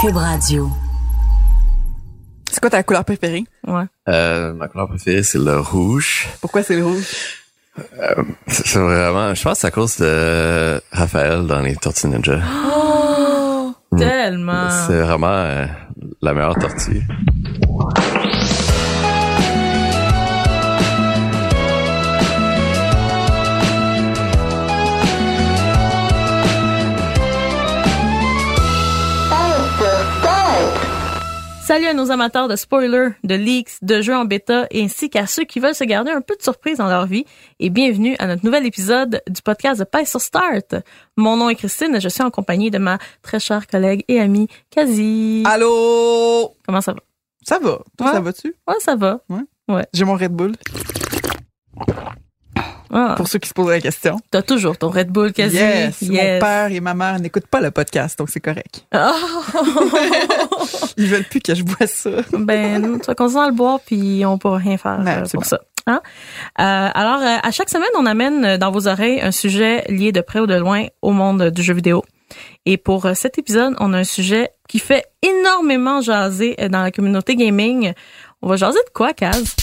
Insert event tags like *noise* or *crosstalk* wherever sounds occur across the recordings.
Cube Radio. C'est quoi ta couleur préférée? Ouais. Euh, ma couleur préférée, c'est le rouge. Pourquoi c'est le rouge? C'est c'est vraiment, je pense que c'est à cause de Raphaël dans les Tortues Ninja. Oh, tellement. C'est vraiment euh, la meilleure tortue. Salut à nos amateurs de spoilers, de leaks, de jeux en bêta, ainsi qu'à ceux qui veulent se garder un peu de surprise dans leur vie. Et bienvenue à notre nouvel épisode du podcast de Pie sur Start. Mon nom est Christine et je suis en compagnie de ma très chère collègue et amie, Kazi. Allô? Comment ça va? Ça va. Toi, Ouais. ça va-tu? Ouais, ça va. J'ai mon Red Bull. Ah, Pour ceux qui se posent la question. T'as toujours ton Red Bull, Kazi. Yes. Mon père et ma mère n'écoutent pas le podcast, donc c'est correct. *laughs* Ah. Ils veulent plus que je bois ça. ben, tu vas continuer à le boire, puis on pourra rien faire euh, absolument. pour ça. Hein? Euh, alors, euh, à chaque semaine, on amène dans vos oreilles un sujet lié de près ou de loin au monde du jeu vidéo. Et pour cet épisode, on a un sujet qui fait énormément jaser dans la communauté gaming. On va jaser de quoi, Kaz?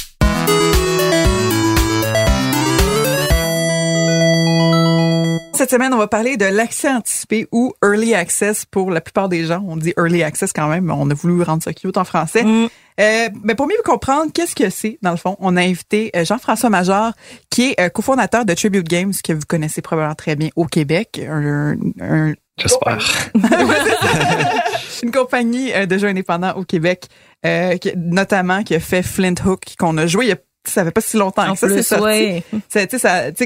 Cette semaine, on va parler de l'accès anticipé ou early access pour la plupart des gens. On dit early access quand même, mais on a voulu rendre ça cute en français. Mm. Euh, mais pour mieux comprendre qu'est-ce que c'est, dans le fond, on a invité euh, Jean-François Major, qui est euh, cofondateur de Tribute Games, que vous connaissez probablement très bien au Québec. Un, un- J'espère. *laughs* *laughs* une compagnie de jeux indépendants au Québec, euh, qui- notamment qui a fait Flint Hook, qu'on a joué il y a ça fait pas si longtemps que ça, c'est sorti.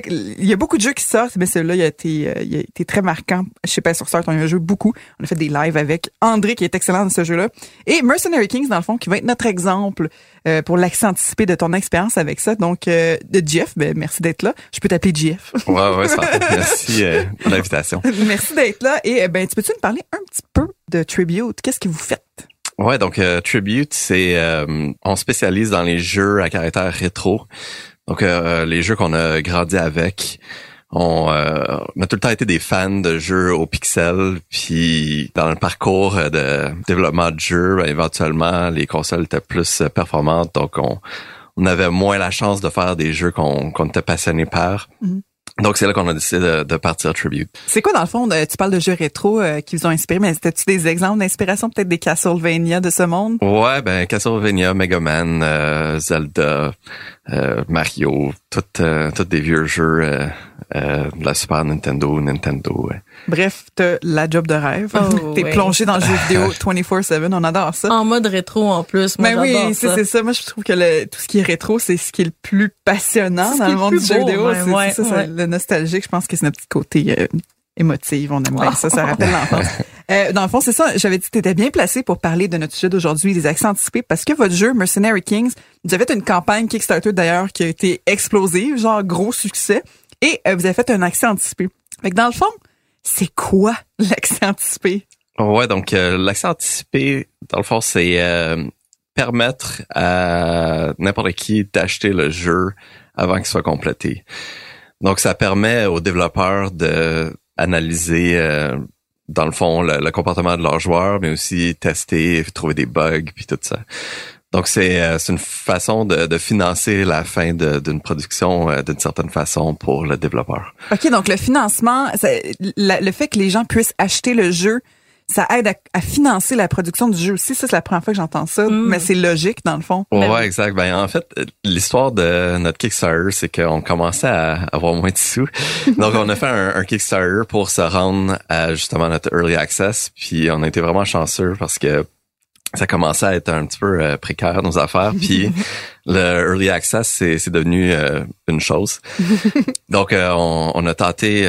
il y a beaucoup de jeux qui sortent, mais celui-là, il a été, euh, il a été très marquant. Je sais pas sur Start, on y a joué beaucoup. On a fait des lives avec André, qui est excellent dans ce jeu-là. Et Mercenary Kings, dans le fond, qui va être notre exemple euh, pour l'accès anticipé de ton expérience avec ça. Donc, euh, de Jeff, ben, merci d'être là. Je peux t'appeler Jeff. Ouais, ouais, ça. Merci euh, pour l'invitation. *laughs* merci d'être là. Et ben, tu peux-tu nous parler un petit peu de Tribute? Qu'est-ce que vous faites? Ouais, donc euh, Tribute, c'est euh, on spécialise dans les jeux à caractère rétro. Donc euh, les jeux qu'on a grandi avec. On, euh, on a tout le temps été des fans de jeux au pixel, puis dans le parcours euh, de développement de jeux, ben, éventuellement les consoles étaient plus euh, performantes, donc on, on avait moins la chance de faire des jeux qu'on qu'on était passionné par. Mhm. Donc c'est là qu'on a décidé de, de partir Tribute. C'est quoi, dans le fond, euh, tu parles de jeux rétro euh, qui vous ont inspiré, mais c'était-tu des exemples d'inspiration, peut-être des Castlevania de ce monde? Ouais, ben Castlevania, Mega Man, euh, Zelda, euh, Mario, toutes euh, toutes des vieux jeux euh, de la Super Nintendo, Nintendo. ouais. Bref, t'as la job de rêve. Oh, *laughs* T'es ouais. plongé dans le jeu vidéo *laughs* 24-7, on adore ça. En mode rétro en plus. Moi, Mais Ben oui, c'est ça. c'est ça. Moi, je trouve que le, tout ce qui est rétro, c'est ce qui est le plus passionnant dans le monde du jeu vidéo. ouais, C'est ça, le nostalgique. Je pense que c'est notre petit côté euh, émotif. On aime bien ça. Ça rappelle l'enfance. *laughs* Euh, dans le fond, c'est ça. J'avais dit que tu étais bien placé pour parler de notre sujet d'aujourd'hui, des accès anticipés, parce que votre jeu Mercenary Kings, vous avez une campagne Kickstarter d'ailleurs qui a été explosive, genre gros succès, et euh, vous avez fait un accès anticipé. Fait que dans le fond, c'est quoi *laughs* l'accès anticipé? Ouais, donc euh, l'accès anticipé, dans le fond, c'est euh, permettre à n'importe qui d'acheter le jeu avant qu'il soit complété. Donc ça permet aux développeurs de analyser euh, dans le fond le, le comportement de leurs joueurs, mais aussi tester, trouver des bugs puis tout ça. Donc c'est euh, c'est une façon de, de financer la fin de- d'une production euh, d'une certaine façon pour le développeur. OK, donc le financement, la- le fait que les gens puissent acheter le jeu, ça aide à, à financer la production du jeu aussi. Ça, c'est la première fois que j'entends ça, Mm. mais c'est logique dans le fond. Ouais, Ben oui. exact. Ben en fait, l'histoire de notre Kickstarter, c'est qu'on commençait à avoir moins de sous. *laughs* Donc on a fait un, un Kickstarter pour se rendre à justement notre early access. Puis on a été vraiment chanceux parce que ça commençait à être un petit peu euh, précaire nos affaires. Puis *laughs* le early access, c'est, c'est devenu euh, une chose. *laughs* Donc euh, on, on, a tenté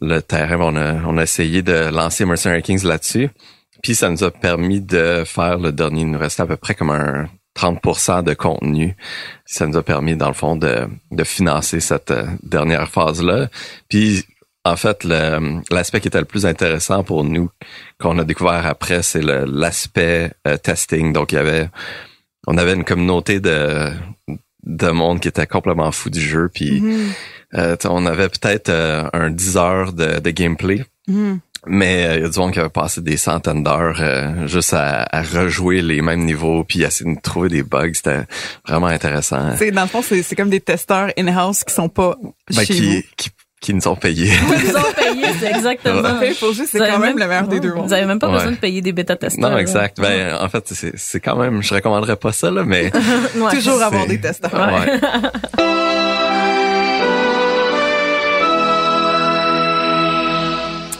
le terrain, on a, on a essayé de lancer Mercenary Kings là-dessus. Puis ça nous a permis de faire le dernier. Il nous restait à peu près comme un 30% de contenu. Ça nous a permis, dans le fond, de, de financer cette dernière phase-là. Puis en fait, l'aspect qui était le plus intéressant pour nous, qu'on a découvert après, c'est l'aspect euh, testing. Donc, il y avait, on avait une communauté de de monde qui était complètement fou du jeu. Puis, mm-hmm. euh, on avait peut-être euh, un 10 heures de, de gameplay. Mm-hmm. Mais il y a du monde qui avait passé des centaines d'heures juste à, à, rejouer les mêmes niveaux puis essayer de trouver des bugs. C'était vraiment intéressant. C'est dans le fond, c'est comme des testeurs in-house qui sont pas ben, chez qui, qui qui nous ont payés. Qui nous ont payés, c'est exactement. c'est quand même, le meilleur des deux mondes. Vous avez même pas besoin de payer des bêta-testeurs. Non, exact. Ben, en fait, c'est, c'est quand même, je recommanderais pas ça, là, mais. *laughs* Toujours avoir des testeurs. Ouais.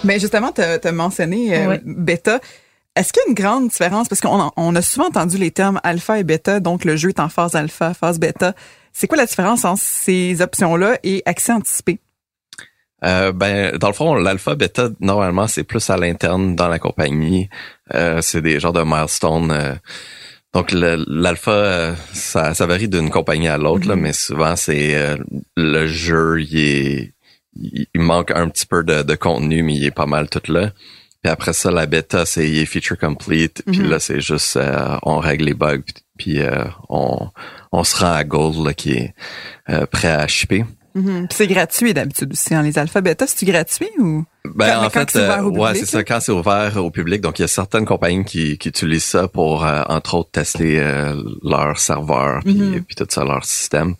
Mais justement, tu as mentionné euh, bêta. Est-ce qu'il y a une grande différence? Parce qu'on on a souvent entendu les termes alpha et bêta, donc le jeu est en phase alpha, phase bêta. C'est quoi la différence entre ces options-là et accès anticipé? Euh, ben, dans le fond, l'alpha bêta, normalement, c'est plus à l'interne dans la compagnie. Euh, c'est des genres de milestones. Euh. donc l'alpha, ça, ça varie d'une compagnie à l'autre, là, mm-hmm. mais souvent c'est le jeu, il est, il manque un petit peu de, de, contenu, mais il est pas mal tout là. Puis après ça, la bêta, c'est il est feature complete. Puis mm-hmm. là, c'est juste on règle les bugs, puis on, on se rend à gold là, qui est prêt à shipper. Mhm. C'est gratuit d'habitude aussi. En les alpha bêta, c'est gratuit ou ben en fait, euh, ouais, c'est ça. Quand c'est ouvert au public, donc il y a certaines compagnies qui, qui utilisent ça pour euh, entre autres tester euh, leur serveur puis, mhm. puis tout ça leur système.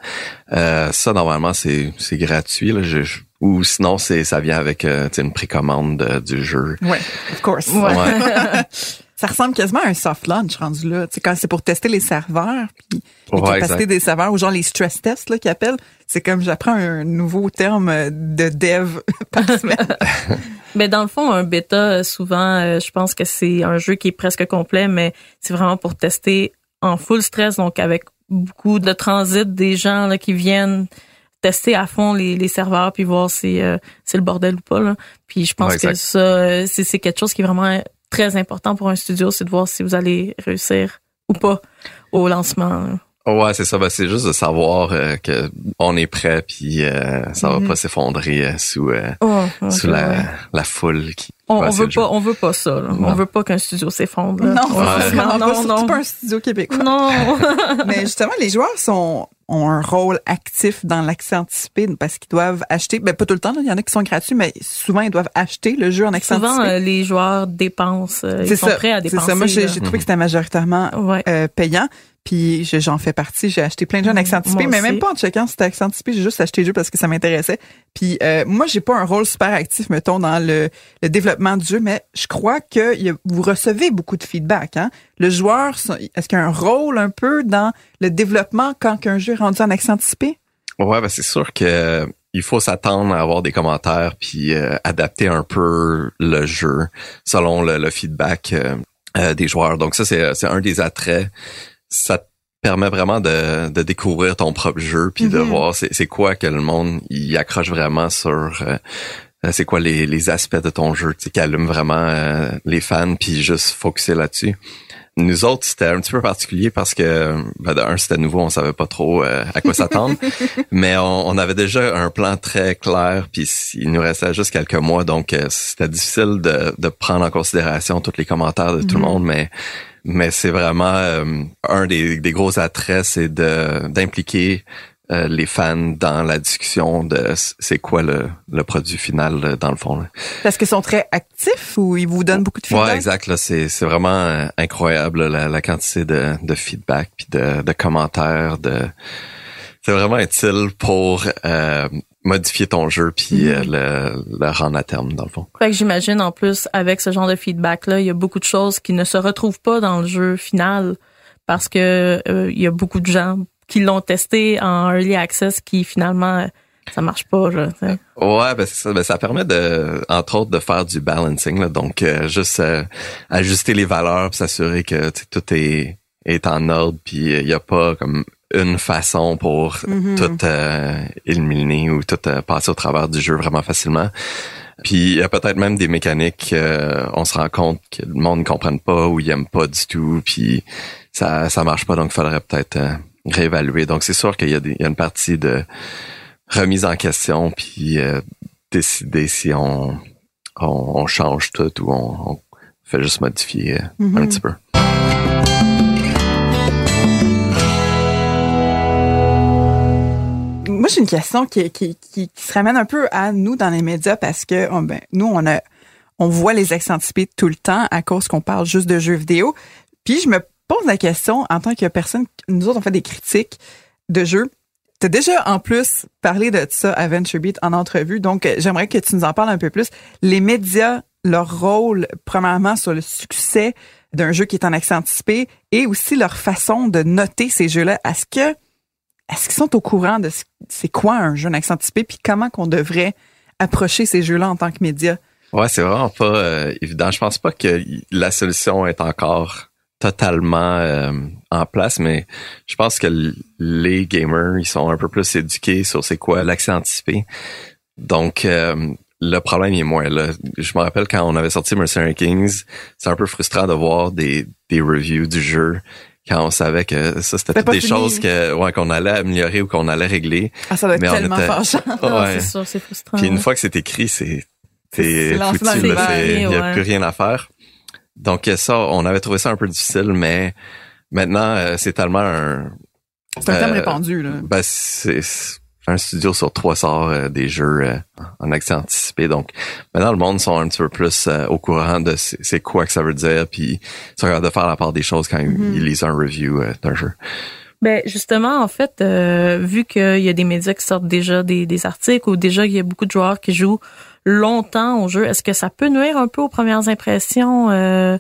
ça normalement c'est c'est gratuit là. Je, ou sinon c'est ça vient avec une précommande du jeu. Ouais, of course. Ouais. *laughs* *laughs* ça ressemble quasiment à un soft launch rendu là. Tu sais, quand c'est pour tester les serveurs, puis les capacités des serveurs, ou genre les stress tests là qu'ils appellent, c'est comme j'apprends un nouveau terme de dev *laughs* par semaine. *laughs* mais dans le fond, un bêta, souvent, euh, je pense que c'est un jeu qui est presque complet, mais c'est vraiment pour tester en full stress, donc avec beaucoup de transit des gens là, qui viennent tester à fond les, les serveurs puis voir si euh, c'est le bordel ou pas là. Puis je pense que ça euh, c'est c'est quelque chose qui est vraiment très important pour un studio, c'est de voir si vous allez réussir ou pas au lancement. Ouais, c'est ça. Ben, c'est juste de savoir euh, que on est prêt, puis euh, ça va mhm. pas s'effondrer euh, sous oh, sous la, la foule qui. On, veut pas, on veut pas ça. On veut pas qu'un studio s'effondre. Non, non, non, non, pas un studio québécois. Non. *laughs* Mais justement, les joueurs sont ont un rôle actif dans l'accès anticipé parce qu'ils doivent acheter, ben pas tout le temps, il y en a qui sont gratuits, mais souvent ils doivent acheter le jeu en accès souvent, anticipé. Souvent, les joueurs dépensent, ils sont prêts à dépenser. C'est ça, moi j'ai trouvé que c'était majoritairement payant. Puis j'en fais partie. J'ai acheté plein de jeux en accent anticipé, mais même pas en checkant si c'était accent anticipé. J'ai juste acheté le jeu parce que ça m'intéressait. Puis euh, moi, j'ai pas un rôle super actif, mettons, dans le, le développement du jeu, mais je crois que vous recevez beaucoup de feedback. Hein? Le joueur, est-ce qu'il y a un rôle un peu dans le développement quand un jeu est rendu en accent anticipé? Ouais, ben c'est sûr que il faut s'attendre à avoir des commentaires puis euh, adapter un peu le jeu selon le, feedback euh, des joueurs. Donc ça, c'est un des attraits ça te permet vraiment de, de découvrir ton propre jeu puis de mhm. voir c'est quoi que le monde y accroche vraiment sur euh, euh, c'est quoi les, les aspects de ton jeu qui allume vraiment euh, les fans puis juste focuser là-dessus? Nous autres, c'était un petit peu particulier parce que ben, d'un, c'était nouveau, on savait pas trop à quoi s'attendre, *laughs* mais on, on, avait déjà un plan très clair, puis il nous restait juste quelques mois, donc c'était difficile de, de prendre en considération tous les commentaires de tout le mhm. monde, mais mais c'est vraiment euh, un des, des, gros attraits, c'est de d'impliquer euh, les fans dans la discussion de c'est quoi le, le, produit final dans le fond. Parce qu'ils sont très actifs ou ils vous donnent beaucoup de feedback? Ouais, exact. Là, c'est, c'est vraiment euh, incroyable la, la, quantité de, de feedback puis de, de commentaires. De c'est vraiment utile pour euh, modifier ton jeu puis euh, mhm. le, le, rendre à terme dans le fond. Fait que j'imagine en plus avec ce genre de feedback là, il y a beaucoup de choses qui ne se retrouvent pas dans le jeu final parce que euh, il y a beaucoup de gens qui l'ont testé en early access qui finalement ça marche pas, là. tu sais. Ouais, ben, ça, ben, ça permet de, entre autres, de faire du balancing. Là, donc, euh, juste euh, ajuster les valeurs, s'assurer que tu sais, tout est, est en ordre, puis il n'y a pas comme une façon pour tout euh, éliminer ou tout euh, passer au travers du jeu vraiment facilement. Puis il y a peut-être même des mécaniques, euh, on se rend compte que le monde ne comprenne pas ou il aime pas du tout, puis ça ça marche pas, donc il faudrait peut-être euh, réévaluer. Donc c'est sûr qu'il y a y une partie de remise en question, puis euh, décider si on, on on change tout ou on, on fait juste modifier euh, un petit peu. Moi, j'ai une question qui, qui, qui, qui se ramène un peu à nous dans les médias parce que on- ben, nous, on a on voit les accents anticipés tout le temps à cause qu'on parle juste de jeux vidéo. Puis je me pose la question en tant que personne, nous autres on fait des critiques de jeux. T'as déjà en plus parlé de ça à Venture Beat en entrevue, donc euh, j'aimerais que tu nous en parles un peu plus. Les médias, leur rôle, premièrement sur le succès d'un jeu qui est en accent anticipé et aussi leur façon de noter ces jeux-là. Est-ce que est-ce qu'ils sont au courant de ce- c'est quoi un jeu en accent anticipé puis comment qu'on devrait approcher ces jeux-là en tant que média? Ouais, c'est vraiment pas euh, évident. Je pense pas que la solution est encore totalement euh, en place, mais je pense que les gamers, ils sont un peu plus éduqués sur c'est quoi l'accès anticipé. Donc, euh, le problème il est moins là. Je me rappelle quand on avait sorti Mercenary Kings, c'est un peu frustrant de voir des, des reviews du jeu quand on savait que ça, c'était toutes des fini. choses que, ouais, qu'on allait améliorer ou qu'on allait régler. Ah, ça doit être Mais tellement était- fâchant. *laughs* Ouais. C'est sûr, c'est frustrant. Puis une fois que c'est écrit, c'est C'est foutu, il y a ouais. plus rien à faire. Donc ça, on avait trouvé ça un peu difficile, mais maintenant euh, c'est tellement un, C'est un thème Euh, répandu, là. ben c'est c'est un studio sur trois sort euh, des jeux euh, en accès anticipé. Donc maintenant le monde sont un petit peu plus euh, au courant de c'est quoi que ça veut dire, puis ils sont capables de faire la part des choses quand ils- Mm-hmm. ils lisent un review euh, d'un jeu. Ben justement, en fait, euh, vu qu'il y a des médias qui sortent déjà des, des articles ou déjà qu'il y a beaucoup de joueurs qui jouent longtemps au jeu, est-ce que ça peut nuire un peu aux premières impressions euh,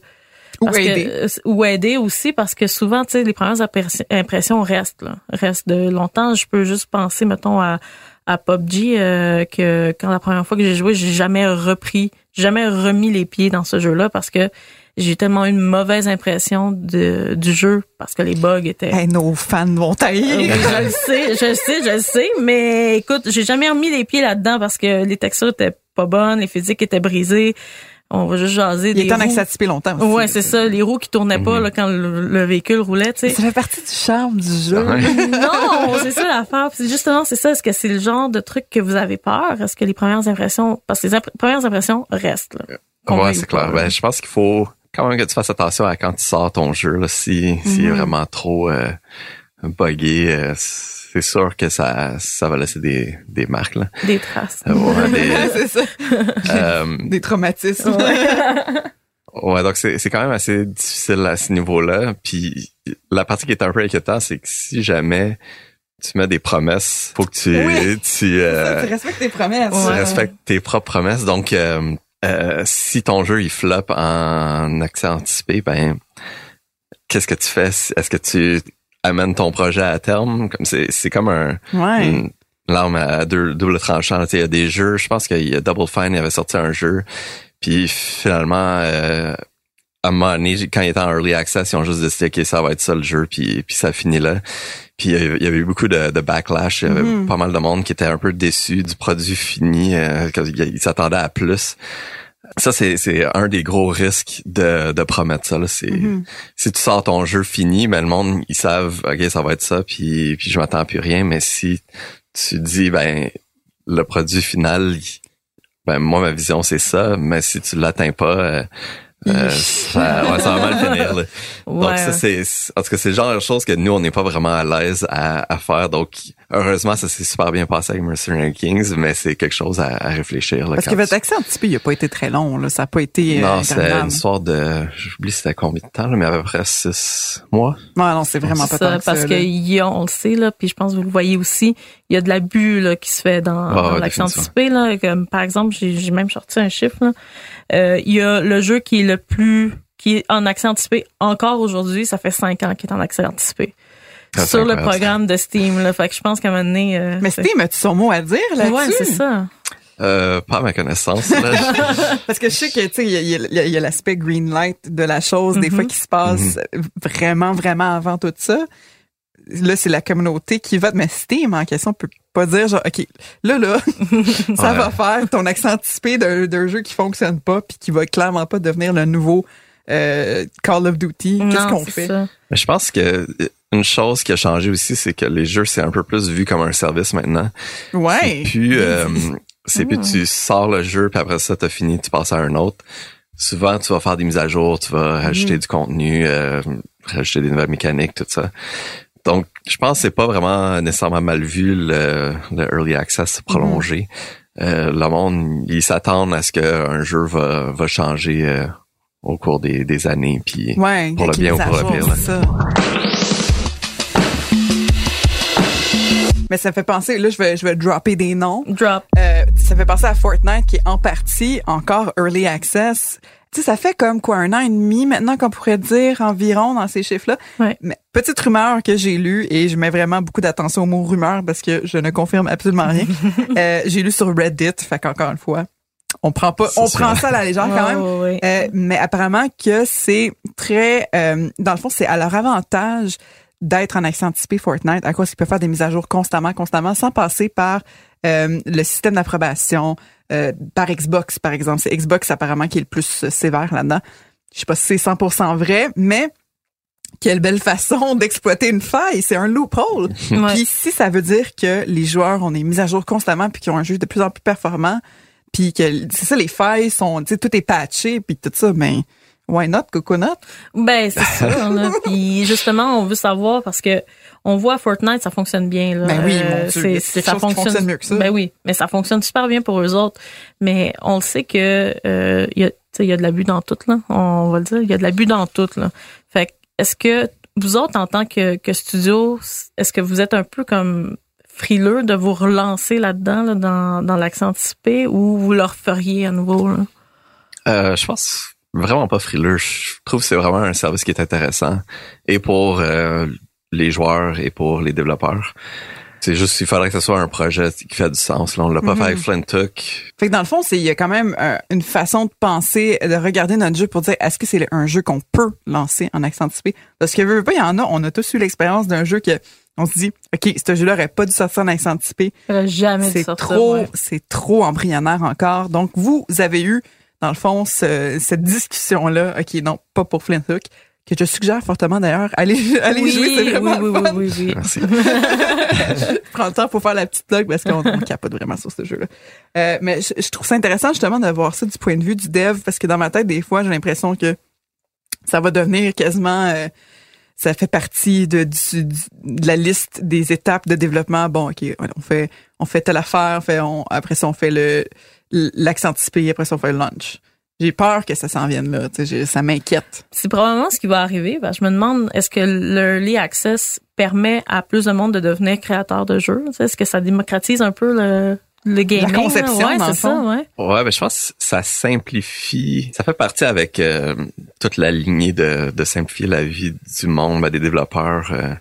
Ou que- aider. euh, ou aider aussi parce que souvent, tu sais, les premières impressi- impressions restent, là, restent de longtemps. Je peux juste penser, mettons, à, à PUBG, euh, que quand la première fois que j'ai joué, j'ai jamais repris, jamais remis les pieds dans ce jeu-là parce que j'ai tellement eu une mauvaise impression de, du jeu parce que les bugs étaient Hey, nos fans vont tailler. je le sais, je le sais, je le sais, mais écoute, j'ai jamais remis les pieds là-dedans parce que les textures étaient pas bonnes, les physiques étaient brisées. On va juste jaser Il des est en accès longtemps aussi. Ouais, c'est ça, les roues qui tournaient pas là, quand le, le véhicule roulait, tu sais. Ça fait partie du charme du jeu. Ouais. *laughs* non, c'est ça l'affaire. Justement, c'est ça. Est-ce que c'est le genre de truc que vous avez peur? Est-ce que les premières impressions, parce que les imp- premières impressions restent, là. Ouais, c'est clair. Ben, je pense qu'il faut quand même que tu fasses attention à quand tu sors ton jeu. Là, si s'il est vraiment trop euh, buggé, euh, c'est sûr que ça ça va laisser des, des marques. Là. Des traces. Euh, ouais, des- *laughs* c'est ça. euh, Des traumatismes. ouais, donc c'est c'est quand même assez difficile à ce niveau-là. Puis la partie qui est un peu inquiétante, c'est que si jamais tu mets des promesses, faut que tu Oui. tu euh, tu respectes tes promesses. tu Ouais. respectes tes propres promesses. Donc, euh, euh, si ton jeu il floppe en accès anticipé, ben qu'est-ce que tu fais? Est-ce que tu amènes ton projet à terme Comme c'est c'est comme un Ouais. une l'arme à deux double tranchant. Il y a des jeux. Je pense qu'il y a Double Fine il avait sorti un jeu, puis finalement. Euh, à un moment donné, quand il était en early access, ils ont juste décidé que ça va être ça le jeu, puis, puis ça finit là. Puis il y avait eu beaucoup de, de backlash, il y avait Mhm. pas mal de monde qui était un peu déçu du produit fini, euh, qu'ils s'attendaient à plus. Ça, c'est, c'est un des gros risques de, de promettre ça. Là. C'est, Mhm. Si tu sors ton jeu fini, ben, le monde, ils savent, OK, ça va être ça, puis, puis je m'attends à plus rien. Mais si tu dis, ben, le produit final, ben, moi, ma vision, c'est ça, mais si tu l'atteins pas, euh, euh, *laughs* ça, ouais, ça va mal finir. Là. Donc Ouais. ça c'est c'est- en tout cas c'est le genre de choses que nous on n'est pas vraiment à l'aise à, à faire. Donc heureusement ça s'est super bien passé avec Mercenary Kings, mais c'est quelque chose à, à réfléchir. Là, Parce que votre tu- accès anticipé, il a pas été très long, là. Ça a pas été, euh, non, c'était interminable. une histoire de j'oublie c'était combien de temps, là, mais à peu près six mois. Ouais, non, c'est vraiment pas C'est tant ça, que ça, parce là. que y a, on le sait là, puis je pense que vous le voyez aussi, il y a de l'abus là qui se fait dans, Ah, dans l'accent anticipé là. Comme par exemple, j'ai j'ai même sorti un chiffre là. Euh, Il y a le jeu qui est le plus qui est en accès anticipé encore aujourd'hui, ça fait cinq ans qu'il est en accès anticipé. c'est sur le programme de Steam. Là. Fait que je pense qu'à un moment donné... euh, Mais Steam, as-tu son mot à dire là-dessus? Ouais, c'est ça. Euh, pas à ma connaissance. là. *laughs* Parce que je sais que, tu sais, il y a- l'aspect green light de la chose, des Mhm. fois, qui se passe vraiment, vraiment avant tout ça. Là, c'est la communauté qui vote, mais Steam, en question, peut pas dire, genre, OK, là, là, *laughs* ça Ouais. va faire ton accent anticipé d'un d'un jeu qui fonctionne pas puis qui va clairement pas devenir le nouveau euh, Call of Duty. Qu'est-ce Non, qu'on fait? ça. Mais je pense que une chose qui a changé aussi, c'est que les jeux, c'est un peu plus vu comme un service maintenant. Ouais. C'est plus, euh, c'est plus tu sors le jeu, puis après ça, t'as fini, tu passes à un autre. Souvent, tu vas faire des mises à jour, tu vas rajouter du contenu, euh, rajouter des nouvelles mécaniques, tout ça. Donc, je pense que c'est pas vraiment nécessairement mal vu le, le early access prolongé. Euh, le monde, ils s'attendent à ce qu'un jeu va, va changer euh, au cours des, des années, puis Ouais, pour le bien ou pour le pire. là. c'est ça. Mais ça fait penser, là, je vais, je vais dropper des noms. Drop. Euh, ça fait penser à Fortnite qui est en partie encore early access. Tu sais, ça fait comme quoi un an et demi maintenant qu'on pourrait dire environ dans ces chiffres-là. Ouais. Mais petite rumeur que j'ai lue et je mets vraiment beaucoup d'attention au mot rumeur parce que je ne confirme absolument rien. *laughs* Euh, j'ai lu sur Reddit, fait qu'encore une fois, on prend pas, on prend ça. à la légère quand même. *laughs* ouais, ouais. Euh, mais apparemment que c'est très, euh, dans le fond, c'est à leur avantage d'être en accès anticipé Fortnite à cause qu'ils peuvent faire des mises à jour constamment, constamment, sans passer par euh, le système d'approbation, euh, par Xbox, par exemple. C'est Xbox apparemment qui est le plus euh, sévère là-dedans. Je sais pas si c'est 100% vrai, mais quelle belle façon *laughs* d'exploiter une faille. C'est un loophole. *laughs* Ouais. Puis si ça veut dire que les joueurs ont des mises à jour constamment puis qu'ils ont un jeu de plus en plus performant, puis que c'est ça les failles sont, tu sais, tout est patché puis tout ça, ben why not coconut? Ben c'est ça. *laughs* Puis justement, on veut savoir parce que on voit Fortnite, ça fonctionne bien. Là. Ben oui, mon Euh, Dieu, c'est, ça chose qui fonctionne mieux que ça. Ben oui, mais ça fonctionne super bien pour eux autres. Mais on le sait que euh, il y a, il y a de l'abus dans tout là. On va le dire, il y a de l'abus dans tout là. Fait que, est-ce que vous autres en tant que, que studio, est-ce que vous êtes un peu comme frileux de vous relancer là-dedans là, dans, dans l'accent anticipé ou vous leur feriez à nouveau là? Euh, je pense vraiment pas frileux. Je trouve que c'est vraiment un service qui est intéressant et pour euh, les joueurs et pour les développeurs. C'est juste qu'il faudrait que ce soit un projet qui fait du sens. Là, on l'a pas fait avec Flint Hook. Fait que dans le fond, c'est il y a quand même euh, une façon de penser, de regarder notre jeu pour dire est-ce que c'est un jeu qu'on peut lancer en accent anticipé Parce que pas, il y en a, on a tous eu l'expérience d'un jeu que on se dit OK, ce jeu-là aurait pas dû sortir en accent anticipé. Il jamais dû C'est sortir, trop, ouais. c'est trop embryonnaire encore. Donc vous, avez eu dans le fond ce- cette discussion là, OK, non, pas pour Flint Hook que je suggère fortement d'ailleurs, allez *laughs* allez oui, jouer, c'est vraiment oui, oui, fun. oui, oui, oui. Merci. Je *laughs* prends le temps pour faire la petite plug parce qu'on on capote vraiment sur ce jeu-là. Euh, mais je, je trouve ça intéressant justement de voir ça du point de vue du dev parce que dans ma tête, des fois, j'ai l'impression que ça va devenir quasiment... euh, ça fait partie de, du- du- de la liste des étapes de développement. Bon, OK, on fait, on fait telle affaire, on fait, on, après ça, on fait le l'accent anticipé, après ça, on fait le lunch. J'ai peur que ça s'en vienne là. tu sais, j'ai- Ça m'inquiète. C'est probablement ce qui va arriver. que je me demande, est-ce que l'early access permet à plus de monde de devenir créateur de jeux? Tu sais, Est-ce que ça démocratise un peu le, le gaming? là? conception, ouais, dans le c'est ça, ouais. Ouais, ben je pense que ça simplifie. Ça fait partie avec euh, toute la lignée de, de simplifier la vie du monde, ben, des développeurs. euh.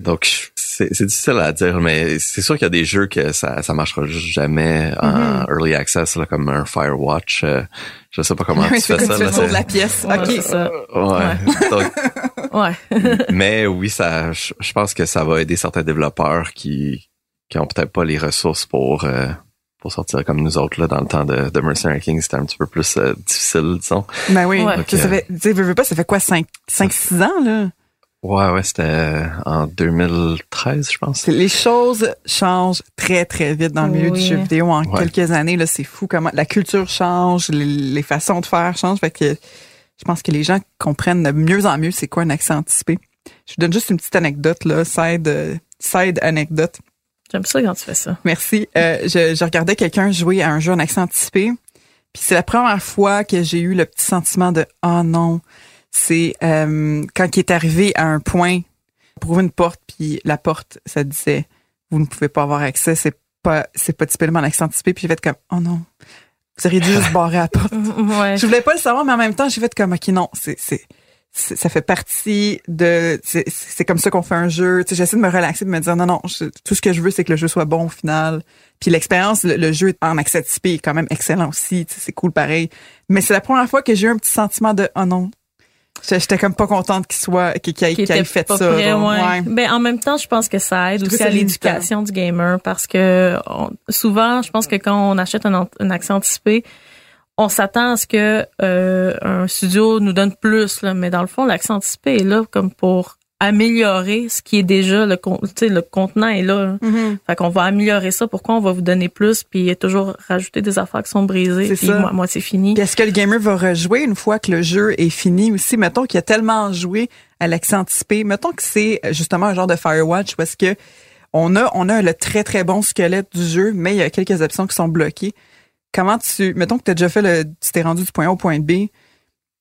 donc je- c'est c'est difficile à dire, mais c'est sûr qu'il y a des jeux que ça ça marchera jamais en early access là, comme un Firewatch. euh, je sais pas comment *laughs* tu fais ça. tu fais là, tour de la pièce. Ouais, OK. c'est ça. Ouais. Donc, *laughs* Ouais. *laughs* mais oui, ça, je pense que ça va aider certains développeurs qui qui ont peut-être pas les ressources pour euh, pour sortir comme nous autres là dans le temps de, de Mercenary Kings, c'était un petit peu plus euh, difficile, disons. Ben oui. Ouais. Ça, ça fait, tu sais, veux, veux pas, ça fait quoi, 5, 5 6 ans, là? Ouais, ouais, c'était en 2013, je pense. Les choses changent très, très vite dans le milieu Oui. du jeu vidéo. En Ouais. quelques années, là, c'est fou comment la culture change, les, les façons de faire changent. Fait que je pense que les gens comprennent de mieux en mieux c'est quoi un accent anticipé. Je vous donne juste une petite anecdote, là, side, euh, side anecdote. J'aime ça quand tu fais ça. Merci. Euh, je, je regardais quelqu'un jouer à un jeu en accent anticipé. Puis c'est la première fois que j'ai eu le petit sentiment de ah non. C'est euh, quand il est arrivé à un point pour ouvrir une porte, puis la porte, ça disait vous ne pouvez pas avoir accès, c'est pas c'est pas typiquement en accent anticipé. Puis j'ai fait comme oh non. Vous auriez dû juste barrer la porte. *laughs* Ouais. Je voulais pas le savoir, mais en même temps, j'ai fait comme ok non, c'est c'est c'est- ça fait partie de c'est c'est comme ça qu'on fait un jeu tu sais j'essaie de me relaxer de me dire non non je- tout ce que je veux c'est que le jeu soit bon au final puis l'expérience le, le jeu en accès anticipé est quand même excellent aussi tu sais, c'est cool pareil mais c'est la première fois que j'ai eu un petit sentiment de oh non J'étais- comme pas contente qu'il soit qu'il ait, fait pas ça prêt, là. ouais. Ouais. Ben en même temps, je pense que ça aide aussi à l'éducation du gamer parce que on- souvent, je pense que quand on achète un, an- un accès anticipé, on s'attend à ce que euh, un studio nous donne plus là, mais dans le fond, l'accès anticipé est là comme pour améliorer ce qui est déjà le le contenant est là. là. Mhm. Fait qu'on va améliorer ça. Pourquoi on va vous donner plus? Puis toujours rajouter des affaires qui sont brisées puis ça. moi, moi c'est fini. Est-ce que le gamer va rejouer une fois que le jeu est fini? Aussi? Mettons qu'il a tellement joué à l'accès anticipé. Mettons que c'est euh, justement un genre de Firewatch parce que on a, on a le très très bon squelette du jeu, mais il y a quelques options qui sont bloquées. Comment tu, mettons que tu as déjà fait le, tu t'es rendu du point A au point B.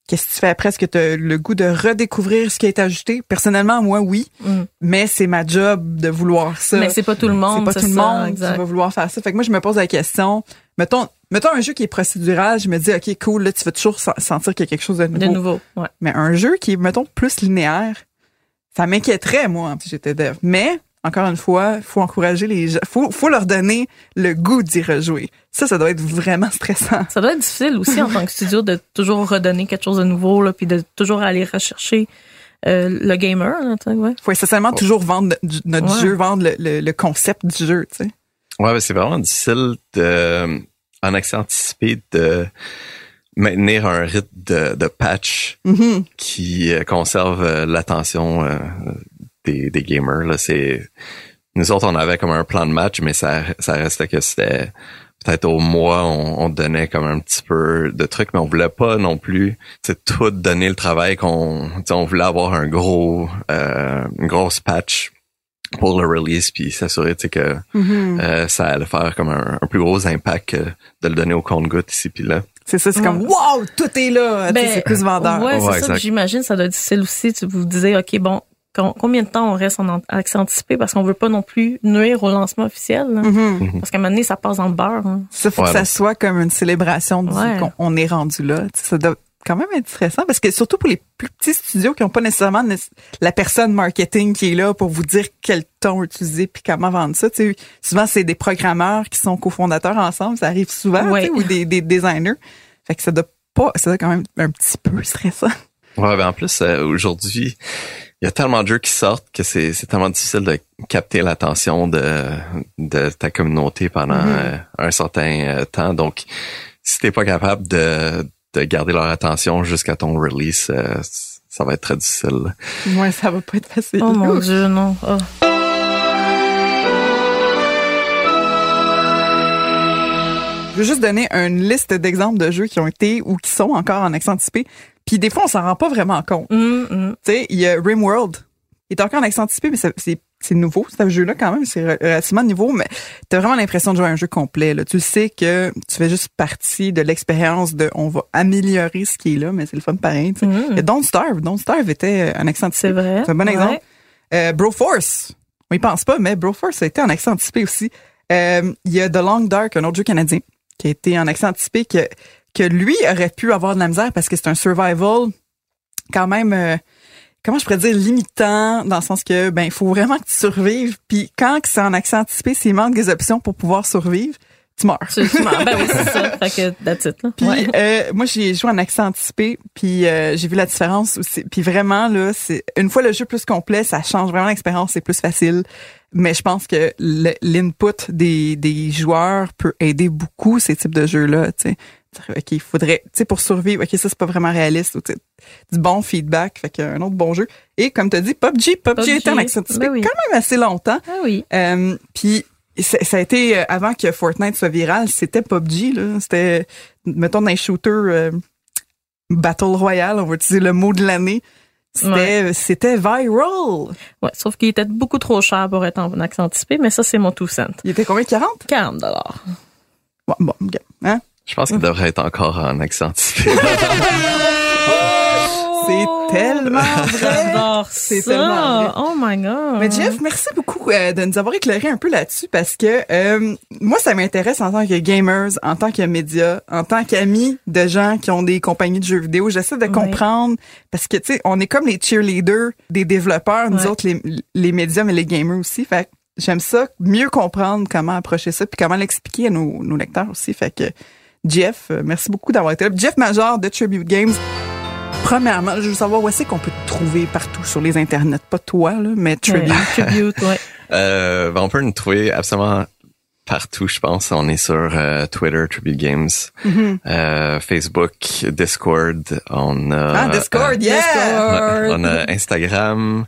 Qu'est-ce que tu fais après? Est-ce que tu as le goût de redécouvrir ce qui a été ajouté? Personnellement, moi, oui. Mm. Mais c'est ma job de vouloir ça. Mais c'est pas tout le monde. C'est pas tout le monde exact. qui va vouloir faire ça. Fait que moi, je me pose la question. Mettons, mettons un jeu qui est procédural, je me dis, OK, cool, là, tu vas toujours sen- sentir qu'il y a quelque chose de nouveau. De nouveau, ouais. Mais un jeu qui est, mettons, plus linéaire, ça m'inquiéterait, moi, si j'étais dev. Mais, encore une fois, faut encourager les gens, faut, faut leur donner le goût d'y rejouer. Ça, ça doit être vraiment stressant. Ça doit être difficile aussi en tant que studio de toujours redonner quelque chose de nouveau, là, puis de toujours aller rechercher euh, le gamer. Là, tu sais, ouais. Faut essentiellement toujours vendre du- notre Ouais. jeu, vendre le, le- le concept du jeu, tu sais. Ouais, mais c'est vraiment difficile de, en accès anticipé de maintenir un rythme de, de patch Mhm. qui euh, conserve euh, l'attention euh, des, des gamers. Là, c'est nous autres, on avait comme un plan de match, mais ça, ça restait que c'était peut-être au mois, on, on donnait comme un petit peu de trucs, mais on voulait pas non plus tu sais, tout donner le travail qu'on, tu sais, on voulait avoir un gros, euh, une grosse patch pour le release puis s'assurer tu sais, que Mhm. euh, ça allait faire comme un, un plus gros impact que de le donner au compte-goutte ici puis là. C'est ça, c'est comme, wow, tout est là. Sais, c'est plus vendeur. Ouais, Ouais, c'est ça. J'imagine ça doit être difficile aussi. Tu vous disiez, OK, bon, combien de temps on reste en accès anticipé? Parce qu'on veut pas non plus nuire au lancement officiel. là. Mhm. Parce qu'à un moment donné, ça passe dans le beurre. hein. Ça faut que ça soit comme une célébration du Ouais. qu'on on est rendu là. Ça doit quand même être stressant parce que surtout pour les plus petits studios qui n'ont pas nécessairement né- la personne marketing qui est là pour vous dire quel ton utiliser puis comment vendre ça. Tu sais, souvent c'est des programmeurs qui sont cofondateurs ensemble, ça arrive souvent, Ouais. tu sais, ou des, des designers. Fait que ça doit pas, ça doit quand même un petit peu stressant. Ouais, ben en plus euh, aujourd'hui, il y a tellement de jeux qui sortent que c'est c'est tellement difficile de capter l'attention de de ta communauté pendant Mhm. euh, un certain euh, temps. Donc, si t'es pas capable de de garder leur attention jusqu'à ton release, euh, ça va être très difficile. Ouais, ça va pas être facile. Oh mon. Dieu, non. Oh. Je veux juste donner une liste d'exemples de jeux qui ont été ou qui sont encore en accent anticipé. Puis des fois, on s'en rend pas vraiment compte. Hum, hum. Tu sais, il y a Rimworld. Il est encore en accent anticipé, mais c'est c'est nouveau, ce jeu-là quand même. C'est re- relativement nouveau, mais t'as vraiment l'impression de jouer à un jeu complet. Là. Tu sais que tu fais juste partie de l'expérience de on va améliorer ce qui est là, mais c'est le fun pareil. tu sais. A Don't Starve. Don't Starve était en accent anticipé. C'est vrai. C'est un bon Ouais. exemple. Euh, Broforce. On y pense pas, mais Broforce a été en accent anticipé aussi. Euh, Il y a The Long Dark, un autre jeu canadien, qui a été en accent anticipé, que, que lui aurait pu avoir de la misère parce que c'est un survival quand même, euh, comment je pourrais dire, limitant, dans le sens que, ben, il faut vraiment que tu survives. Puis quand que c'est en accent anticipé, s'il manque des options pour pouvoir survivre, tu meurs. Tu- tu m'en- ben oui, c'est ça. *laughs* Fait que that's it. Là. Puis Ouais. euh, moi j'ai joué en accent anticipé, puis euh, j'ai vu la différence aussi. Puis vraiment là, c'est une fois le jeu plus complet, ça change vraiment l'expérience, c'est plus facile. Mais je pense que l'input des, des joueurs peut aider beaucoup ces types de jeux là. Tu sais, *laughs* ok, il faudrait, tu sais, pour survivre, ok, ça c'est pas vraiment réaliste. Ou, du bon feedback, fait qu'un autre bon jeu. Et comme tu as dit, PUBG, PUBG, était en accent ben oui. quand même assez longtemps. Ah oui. Euh, puis ça, a été euh, avant que Fortnite soit viral, c'était PUBG là, c'était mettons dans les shooters euh, Battle Royale, on va utiliser le mot de l'année. C'était c'était viral. Ouais, sauf qu'il était beaucoup trop cher pour être en accent anticipé, mais ça, c'est mon tout cent. Il était combien? 40 40 dollars. Bon, bon ok. hein? Je pense qu'il devrait être encore en accent. *laughs* C'est tellement vrai. C'est tellement vrai. Oh my god. Mais Jeff, merci beaucoup euh, de nous avoir éclairé un peu là-dessus parce que euh, moi, ça m'intéresse en tant que gamers, en tant que média, en tant qu'ami de gens qui ont des compagnies de jeux vidéo. J'essaie de Ouais. comprendre parce que, tu sais, on est comme les cheerleaders des développeurs, nous Ouais. autres, les, les médias, mais les gamers aussi. Fait que j'aime ça, mieux comprendre comment approcher ça puis comment l'expliquer à nos, nos lecteurs aussi. Fait que, Jeff, euh, merci beaucoup d'avoir été là. Jeff Major de Tribute Games. Premièrement, je veux savoir où est-ce qu'on peut te trouver partout sur les internets. Pas toi, là, mais *laughs* Tribute. Ouais, Tribute, ouais. *laughs* Euh, ben, on peut nous trouver absolument partout, je pense. On est sur euh, Twitter, Tribute Games, Mhm. euh, Facebook, Discord. On a, Ah, Discord, yeah! Discord. on a Instagram.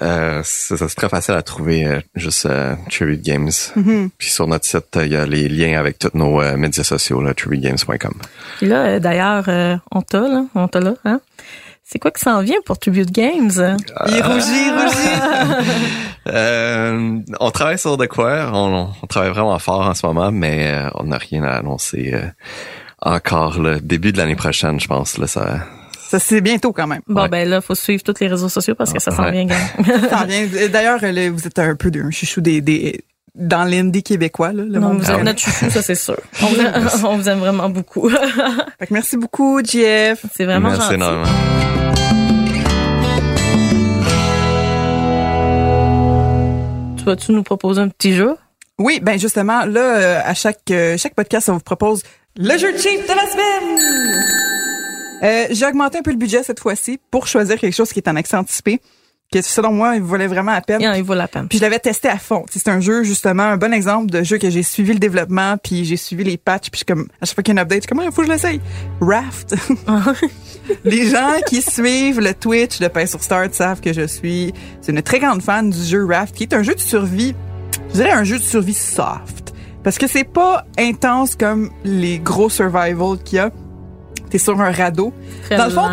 Euh, c'est c'est très facile à trouver, euh, juste euh, Tribute Games. Mhm. Puis sur notre site, euh, il y a les liens avec tous nos euh, médias sociaux, là, tributegames.com. Puis là, euh, d'ailleurs, euh, on t'a, là, on t'a là, hein? C'est quoi qui s'en vient pour Tribute Games? Il rougit, il rougit. *laughs* Euh, on travaille sur de quoi? On, on travaille vraiment fort en ce moment, mais euh, on n'a rien à annoncer euh, encore le début de l'année prochaine, je pense. Là, ça, Ça, c'est bientôt quand même. Bon, Ouais. ben là, faut suivre tous les réseaux sociaux parce que ça s'en Ouais. vient. *laughs* Ça s'en vient. D'ailleurs, vous êtes un peu un chouchou des, des dans l'indie québécois, là, le Non, monde. vous êtes notre chouchou, ça c'est sûr. On vous, aime, on vous aime vraiment beaucoup. *laughs* Fait que merci beaucoup, Jeff. c'est vraiment Merci gentil. énormément. Tu vas-tu nous proposer un petit jeu? Oui, ben justement, là, euh, à chaque euh, chaque podcast, on vous propose le jeu cheap de la semaine. Euh, J'ai augmenté un peu le budget cette fois-ci pour choisir quelque chose qui est en accès anticipé, que selon moi, il valait vraiment la peine. Il, il vaut la peine. Puis je l'avais testé à fond. C'est un jeu, justement, un bon exemple de jeu que j'ai suivi le développement, puis j'ai suivi les patchs, puis je comme, à chaque fois qu'il y a un update, je suis comme, il faut que je l'essaye. Raft. *laughs* les gens qui suivent le Twitch de Pain sur Start savent que je suis c'est une très grande fan du jeu Raft, qui est un jeu de survie, je dirais un jeu de survie soft. Parce que c'est pas intense comme les gros survival qu'il y a. T'es sur un radeau. Très Dans le fond,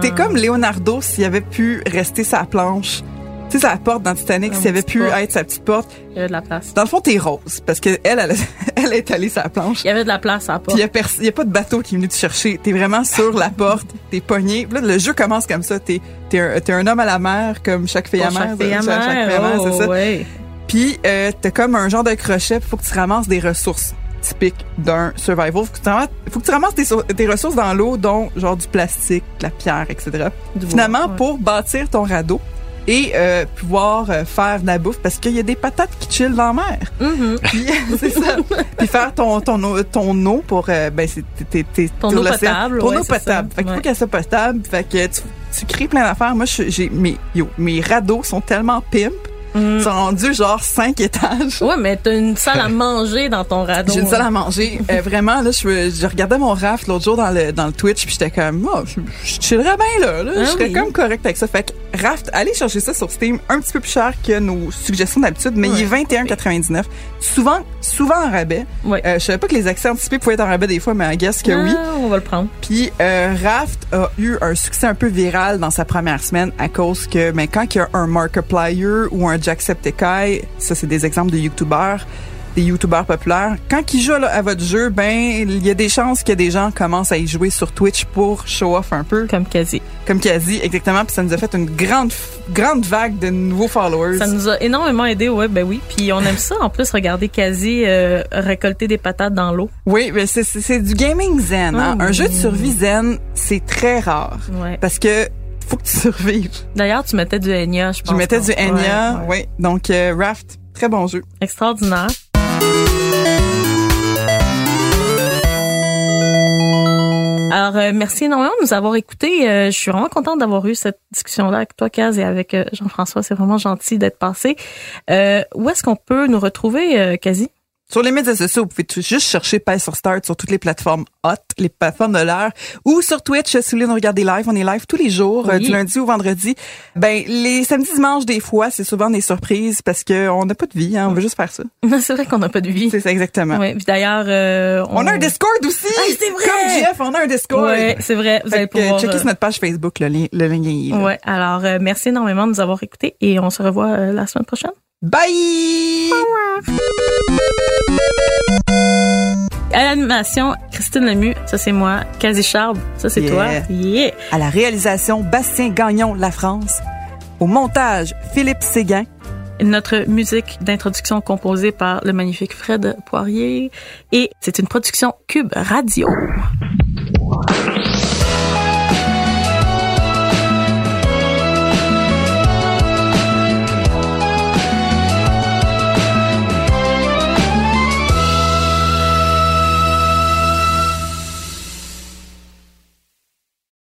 t'es, comme Leonardo s'il avait pu rester sa planche. Tu sais, sa porte dans Titanic, s'il avait pu porte. être sa petite porte. Il y avait de la place. Dans le fond, t'es rose. Parce que elle, elle, *laughs* elle est allée sa planche. Il y avait de la place à la Puis porte. il y a, a pas de bateau qui est venu te chercher. T'es vraiment sur la porte. T'es pogné. Là, le jeu commence comme ça. T'es, t'es, un, un homme à la mer, comme chaque fille à mer. chaque mer. fille à mer, Oh, c'est ça. ouais. Puis euh, t'as comme un genre de crochet, faut que tu ramasses des ressources typiques d'un survival. Faut que tu ramasses, faut que tu ramasses tes, ressources dans l'eau, dont genre du plastique, de la pierre, etc. Du Finalement, ouais. pour bâtir ton radeau et euh, pouvoir euh, faire de la bouffe, parce qu'il y a des patates qui chillent dans la mer. Mhm. *laughs* Puis c'est ça. Puis faire ton ton eau, ton eau pour euh, ben c'est Ton eau potable, Ton ouais, eau potable. ça. Fait qu'il faut qu'elle soit potable. Fait que tu, tu crées plein d'affaires. Moi j'ai mes yo mes radeaux sont tellement pimp, Ils sont rendus genre cinq étages. Ouais, mais t'as une salle à manger dans ton radeau. J'ai une salle à manger. Euh, vraiment, là, je, je regardais mon raft l'autre jour dans le, dans le Twitch, puis j'étais comme, oh, je, je chillerais bien là. là. Ah je serais oui. comme correct avec ça. Fait que raft, allez chercher ça sur Steam, un petit peu plus cher que nos suggestions d'habitude, mais il est 21,99. Souvent, souvent en rabais. Ouais. Euh, je savais pas que les accès anticipés pouvaient être en rabais des fois, mais I guess que oui. Ah, on va le prendre. Puis euh, Raft a eu un succès un peu viral dans sa première semaine à cause que ben, quand il y a un Markiplier ou un Jacksepticeye, ça c'est des exemples de YouTubers, des YouTubers populaires, quand ils jouent là, à votre jeu, ben il y a des chances que des gens commencent à y jouer sur Twitch pour show off un peu, Comme quasi. comme quasi exactement. Puis ça nous a fait une grande grande vague de nouveaux followers. Ça nous a énormément aidé, ouais, ben oui. Puis on aime ça, en plus, regarder quasi euh, récolter des patates dans l'eau. Oui, mais c'est c'est- du gaming zen. hein. Ah Un jeu de survie zen, c'est très rare Ouais. parce que faut que tu survives. D'ailleurs, tu mettais du Enya, je pense. Je mettais du Enya, Ouais, oui. Donc euh, Raft, très bon jeu. Extraordinaire. Alors, euh, merci énormément de nous avoir écoutés. Euh, je suis vraiment contente d'avoir eu cette discussion-là avec toi, Kaz, et avec euh, Jean-François. C'est vraiment gentil d'être passé. Euh, où est-ce qu'on peut nous retrouver, Kazi? Sur les médias sociaux, vous pouvez tout- juste chercher Pace sur Start sur toutes les plateformes hot, les plateformes de l'heure, ou sur Twitch, si vous voulez nous regarder live. On est live tous les jours, Oui. euh, du lundi au vendredi. Ben, les samedis, dimanches, des fois, c'est souvent des surprises parce que on n'a pas de vie, hein, on veut juste faire ça. *laughs* c'est vrai qu'on n'a pas de vie. C'est ça exactement. Puis d'ailleurs, euh, On a un Discord aussi! Ah, c'est vrai! Comme Jeff, on a un Discord! Ouais, c'est vrai. Vous Fait allez pouvoir. checker euh, sur notre page Facebook, le lien, le lien est là. Ouais. Alors, euh, merci énormément de nous avoir écoutés et on se revoit euh, la semaine prochaine. Bye! À l'animation, Christine Lemu, ça c'est moi. Quasi Charb, ça c'est Yeah. toi. Yeah. À la réalisation, Bastien Gagnon, La France. Au montage, Philippe Séguin. Notre musique d'introduction composée par le magnifique Fred Poirier. Et c'est une production Cube Radio.